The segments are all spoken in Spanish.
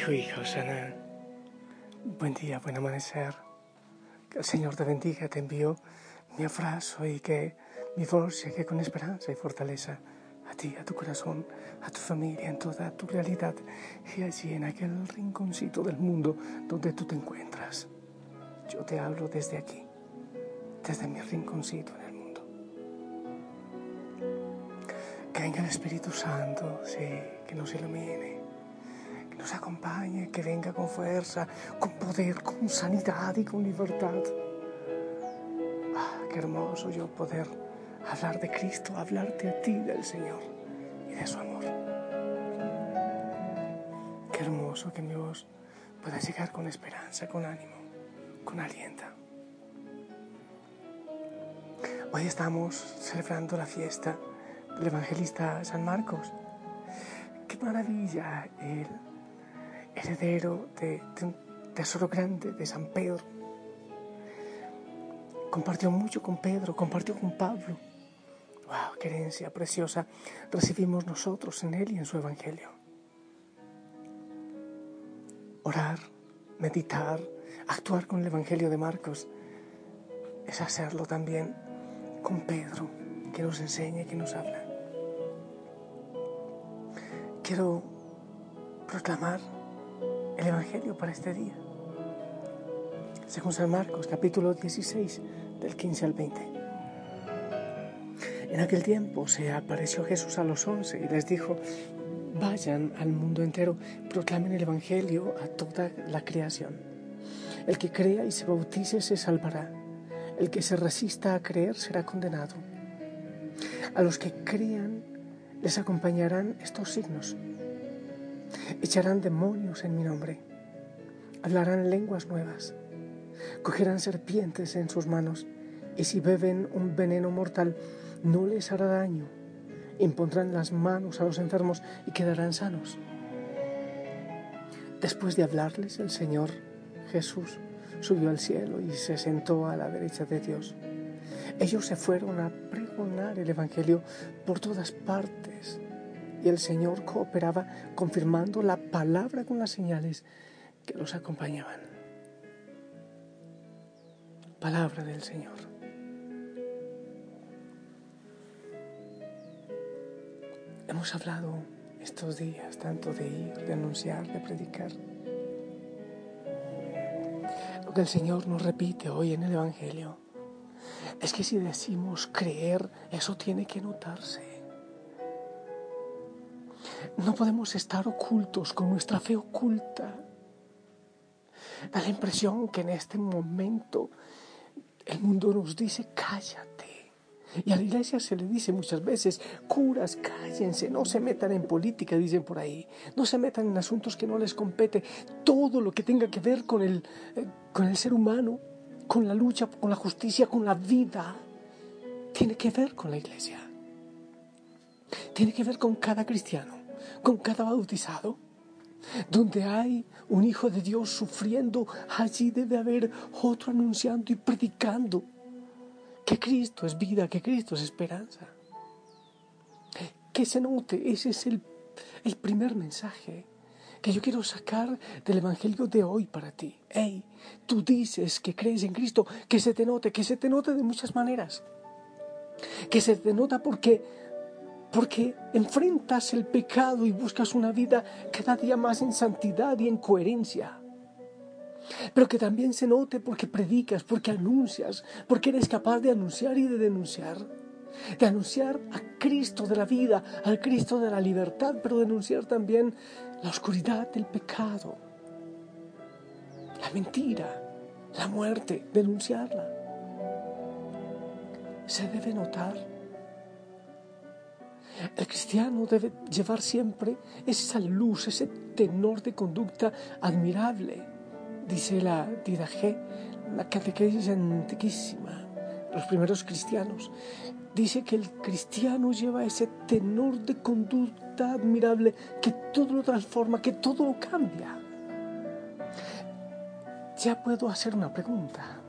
Hijo, hija, Osana. Buen día, buen amanecer. Que el Señor te bendiga, te envío mi abrazo y que mi voz llegue con esperanza y fortaleza a ti, a tu corazón, a tu familia, en toda tu realidad y allí en aquel rinconcito del mundo donde tú te encuentras. Yo te hablo desde aquí, desde mi rinconcito en el mundo. Que venga el Espíritu Santo, sí, que nos ilumine nos acompañe, que venga con fuerza, con poder, con sanidad y con libertad. Ah, qué hermoso yo poder hablar de Cristo, hablarte a ti del Señor y de su amor. Qué hermoso que mi voz pueda llegar con esperanza, con ánimo, con aliento. Hoy estamos celebrando la fiesta del evangelista San Marcos. Qué maravilla él heredero de, un tesoro grande de San Pedro. Compartió mucho con Pedro, compartió con Pablo. ¡Wow! ¡Qué herencia preciosa recibimos nosotros en Él y en su Evangelio! Orar, meditar, actuar con el Evangelio de Marcos es hacerlo también con Pedro, que nos enseña y que nos habla. Quiero proclamar el Evangelio para este día. Según San Marcos, capítulo 16, del 15 al 20. En aquel tiempo se apareció Jesús a los once y les dijo, vayan al mundo entero, proclamen el Evangelio a toda la creación. El que crea y se bautice se salvará. El que se resista a creer será condenado. A los que crean les acompañarán estos signos Echarán demonios en mi nombre. Hablarán lenguas nuevas. Cogerán serpientes en sus manos. Y si beben un veneno mortal, no les hará daño. Impondrán las manos a los enfermos y quedarán sanos. Después de hablarles, el Señor Jesús subió al cielo y se sentó a la derecha de Dios. Ellos se fueron a pregonar el Evangelio por todas partes y el Señor cooperaba confirmando la palabra con las señales que los acompañaban. Palabra del Señor. Hemos hablado estos días tanto de ir, de anunciar, de predicar. Lo que el Señor nos repite hoy en el Evangelio es que si decimos creer, eso tiene que notarse. No podemos estar ocultos con nuestra fe oculta. Da la impresión que en este momento el mundo nos dice cállate. Y a la iglesia se le dice muchas veces, curas, cállense, no se metan en política, dicen por ahí, no se metan en asuntos que no les compete. Todo lo que tenga que ver con el, eh, con el ser humano, con la lucha, con la justicia, con la vida, tiene que ver con la iglesia. Tiene que ver con cada cristiano con cada bautizado. Donde hay un hijo de Dios sufriendo, allí debe haber otro anunciando y predicando que Cristo es vida, que Cristo es esperanza. Que se note, ese es el, el primer mensaje que yo quiero sacar del Evangelio de hoy para ti. Hey, tú dices que crees en Cristo, que se te note, que se te note de muchas maneras. Que se te nota porque porque enfrentas el pecado y buscas una vida cada día más en santidad y en coherencia. Pero que también se note porque predicas, porque anuncias, porque eres capaz de anunciar y de denunciar. De anunciar a Cristo de la vida, al Cristo de la libertad, pero denunciar también la oscuridad del pecado, la mentira, la muerte, denunciarla. Se debe notar el cristiano debe llevar siempre esa luz, ese tenor de conducta admirable, dice la Didaje, la catequesis antiquísima, los primeros cristianos. Dice que el cristiano lleva ese tenor de conducta admirable que todo lo transforma, que todo lo cambia. Ya puedo hacer una pregunta.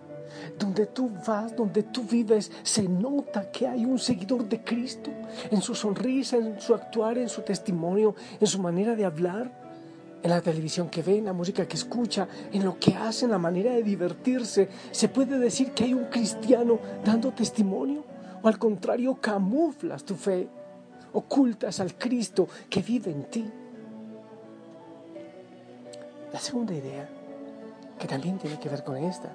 Donde tú vas, donde tú vives, se nota que hay un seguidor de Cristo en su sonrisa, en su actuar, en su testimonio, en su manera de hablar. en la televisión que ve, en la música que escucha, en lo que hace, en la manera de divertirse. ¿Se puede decir que hay un cristiano dando testimonio? ¿O al contrario, camuflas tu fe? ¿Ocultas al Cristo que vive en ti? La segunda idea, que también tiene que ver con esta,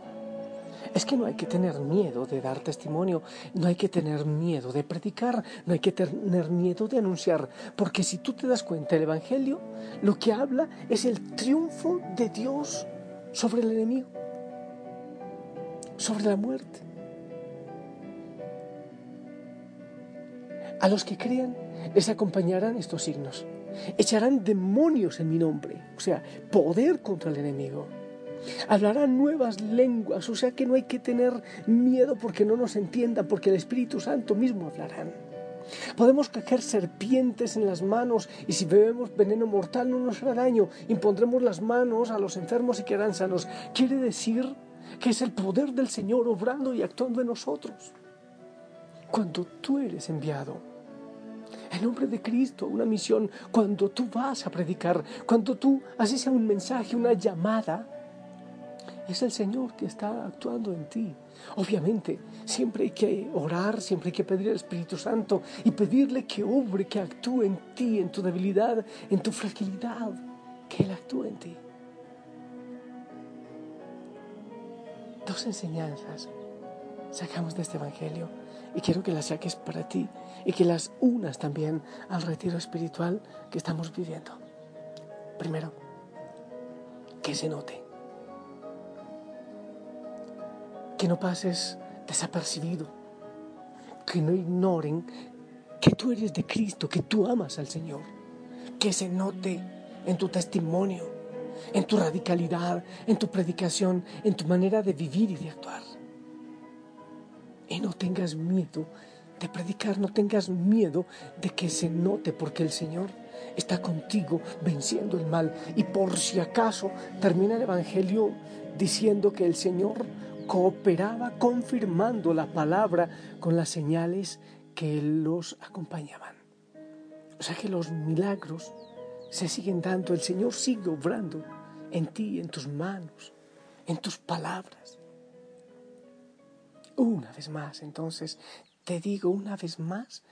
es que no hay que tener miedo de dar testimonio, no hay que tener miedo de predicar, no hay que tener miedo de anunciar, porque si tú te das cuenta, el Evangelio lo que habla es el triunfo de Dios sobre el enemigo, sobre la muerte. A los que crean les acompañarán estos signos. Echarán demonios en mi nombre, o sea, poder contra el enemigo Hablarán nuevas lenguas, o sea que no hay que tener miedo porque no nos entiendan, porque el Espíritu Santo mismo hablarán. Podemos coger serpientes en las manos y si bebemos veneno mortal no nos hará daño. Impondremos las manos a los enfermos y quedarán sanos. Quiere decir que es el poder del Señor obrando y actuando en nosotros. Cuando tú eres enviado, en nombre de Cristo, una misión, cuando tú vas a predicar, cuando tú, sea un mensaje, una llamada, es el Señor que está actuando en ti. Obviamente, siempre hay que orar, siempre hay que pedir al Espíritu Santo y pedirle que obre, que actúe en ti, en tu debilidad, en tu fragilidad, que Él actúe en ti. Dos enseñanzas sacamos de este Evangelio y quiero que las saques para ti y que las unas también al retiro espiritual que estamos viviendo. Primero, que se note que no pases desapercibido, que no ignoren que tú eres de Cristo, que tú amas al Señor, que se note en tu testimonio, en tu radicalidad, en tu predicación, en tu manera de vivir y de actuar. Y no tengas miedo de predicar, no tengas miedo de que se note, porque el Señor está contigo venciendo el mal. Y por si acaso termina el Evangelio diciendo que el Señor cooperaba confirmando la palabra con las señales que los acompañaban. O sea que los milagros se siguen dando, el Señor sigue obrando en ti, en tus manos, en tus palabras. Una vez más, entonces, te digo una vez más,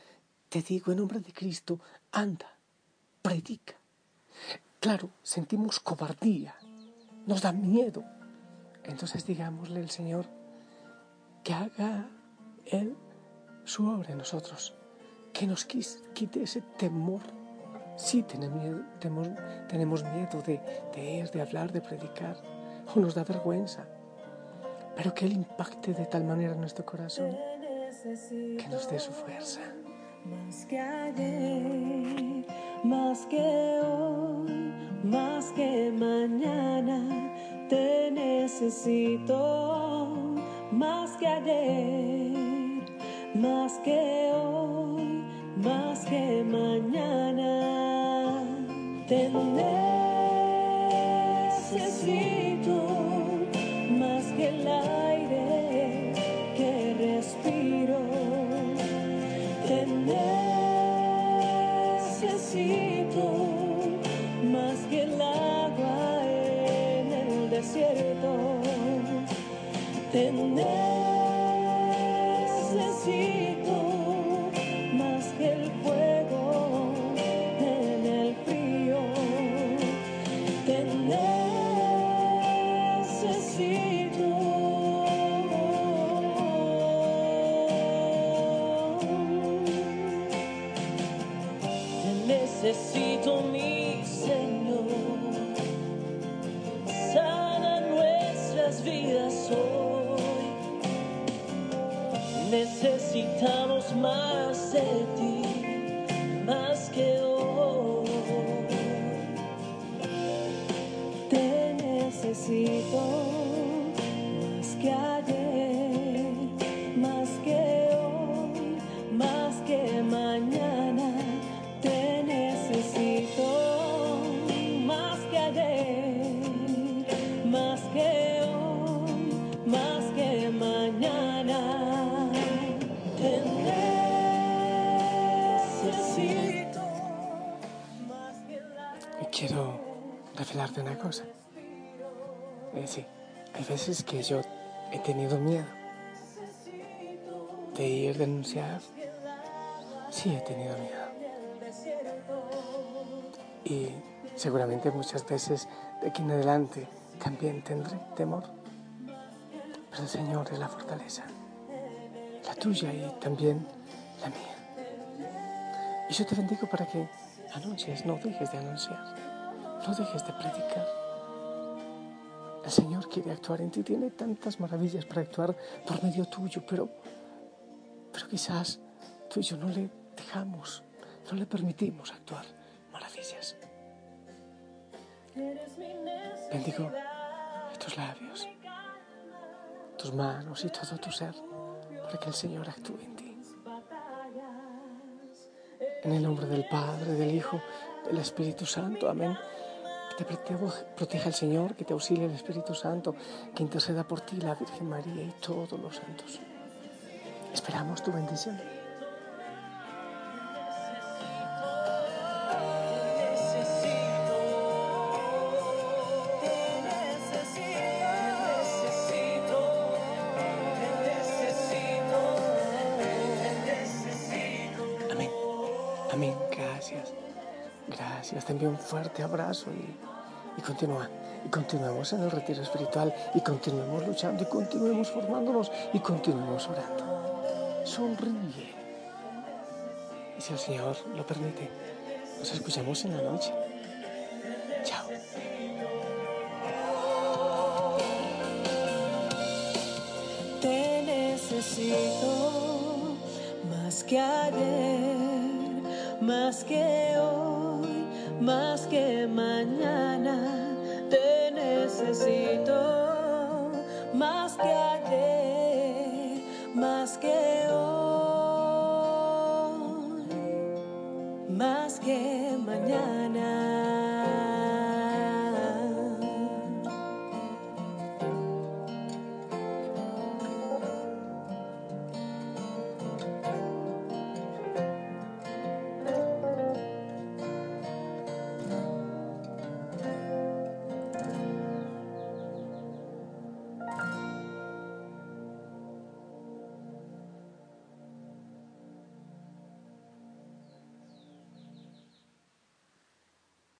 te digo en nombre de Cristo, anda, predica. Claro, sentimos cobardía, nos da miedo, entonces digámosle al Señor que haga Él su obra en nosotros, que nos quite ese temor. Sí tenemos miedo, de, de ir, de hablar, de predicar, o nos da vergüenza, pero que Él impacte de tal manera nuestro corazón que nos dé su fuerza. Más que ayer, más que hoy, más que mañana te necesito más que ayer, más que hoy, más que mañana. Te necesito más que el fuego en el frío. Te necesito. Te necesito mi ti, más que hoy. Te necesito más que revelarte una cosa. Eh, sí, hay veces que yo he tenido miedo de ir a denunciar. Sí, he tenido miedo. Y seguramente muchas veces de aquí en adelante también tendré temor. Pero el Señor es la fortaleza, la tuya y también la mía. Y yo te bendigo para que anuncies, no dejes de anunciar, no dejes de predicar. El Señor quiere actuar en ti, tiene tantas maravillas para actuar por medio tuyo, pero, pero quizás tú y yo no le dejamos, no le permitimos actuar maravillas. Bendigo tus labios, tus manos y todo tu ser para que el Señor actúe en ti. En el nombre del Padre, del Hijo, del Espíritu Santo. Amén. Que te proteja el Señor, que te auxilie el Espíritu Santo, que interceda por ti la Virgen María y todos los santos. Esperamos tu bendición. Te envío un fuerte abrazo y, y continúa. Y continuemos en el retiro espiritual y continuemos luchando y continuemos formándonos y continuemos orando. Sonríe. Y si el Señor lo permite, nos escuchamos en la noche. Chao. Te necesito más que ayer, más que hoy, más que mañana. Te necesito más que ayer,